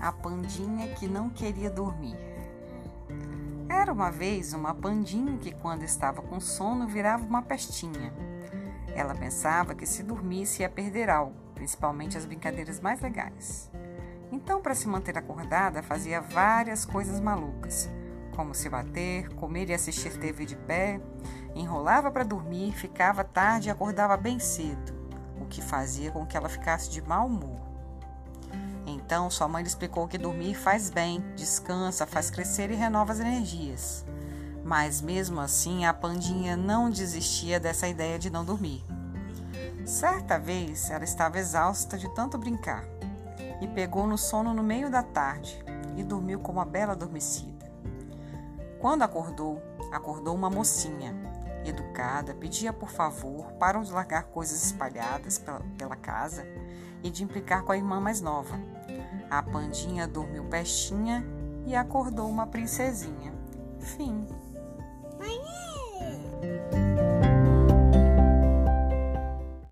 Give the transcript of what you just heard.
A pandinha que não queria dormir. Era uma vez uma pandinha que, quando estava com sono, virava uma pestinha. Ela pensava que se dormisse ia perder algo, principalmente as brincadeiras mais legais. Então, para se manter acordada, fazia várias coisas malucas, como se bater, comer e assistir TV de pé, enrolava para dormir, ficava tarde e acordava bem cedo, o que fazia com que ela ficasse de mau humor. Então, sua mãe lhe explicou que dormir faz bem, descansa, faz crescer e renova as energias. Mas mesmo assim, a pandinha não desistia dessa ideia de não dormir. Certa vez, ela estava exausta de tanto brincar e pegou no sono no meio da tarde e dormiu como uma bela adormecida. Quando acordou, acordou uma mocinha, educada, pedia por favor para de largar coisas espalhadas pela, pela casa e de implicar com a irmã mais nova. A pandinha dormiu pestinha e acordou uma princesinha. Fim.